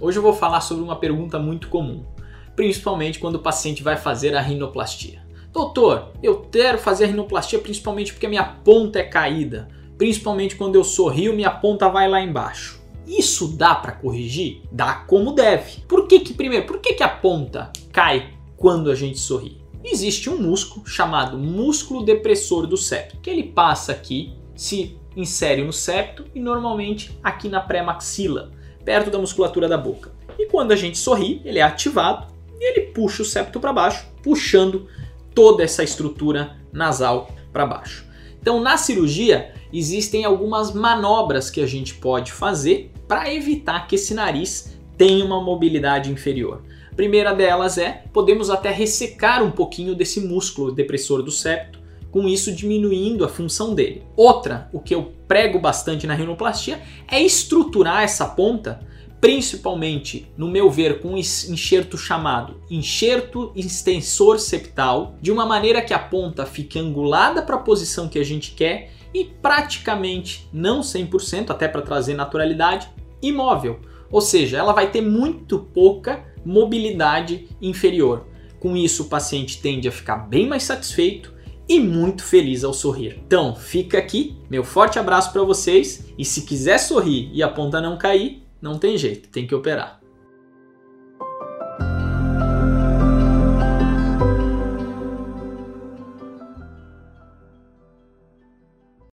Hoje eu vou falar sobre uma pergunta muito comum, principalmente quando o paciente vai fazer a rinoplastia. Doutor, eu quero fazer a rinoplastia principalmente porque a minha ponta é caída, principalmente quando eu sorrio, minha ponta vai lá embaixo. Isso dá para corrigir? Dá como deve. Por que que primeiro, por que que a ponta cai quando a gente sorri? Existe um músculo chamado músculo depressor do septo, que ele passa aqui, se insere no septo e normalmente aqui na pré-maxila, perto da musculatura da boca. E quando a gente sorri, ele é ativado e ele puxa o septo para baixo, puxando toda essa estrutura nasal para baixo. Então, na cirurgia, existem algumas manobras que a gente pode fazer para evitar que esse nariz tenha uma mobilidade inferior. A primeira delas é podemos até ressecar um pouquinho desse músculo depressor do septo, com isso diminuindo a função dele. Outra, o que eu prego bastante na rinoplastia, é estruturar essa ponta principalmente, no meu ver, com um enxerto chamado enxerto extensor septal, de uma maneira que a ponta fique angulada para a posição que a gente quer e praticamente, não 100%, até para trazer naturalidade, imóvel. Ou seja, ela vai ter muito pouca mobilidade inferior. Com isso, o paciente tende a ficar bem mais satisfeito e muito feliz ao sorrir. Então, fica aqui meu forte abraço para vocês e se quiser sorrir e a ponta não cair, não tem jeito, tem que operar.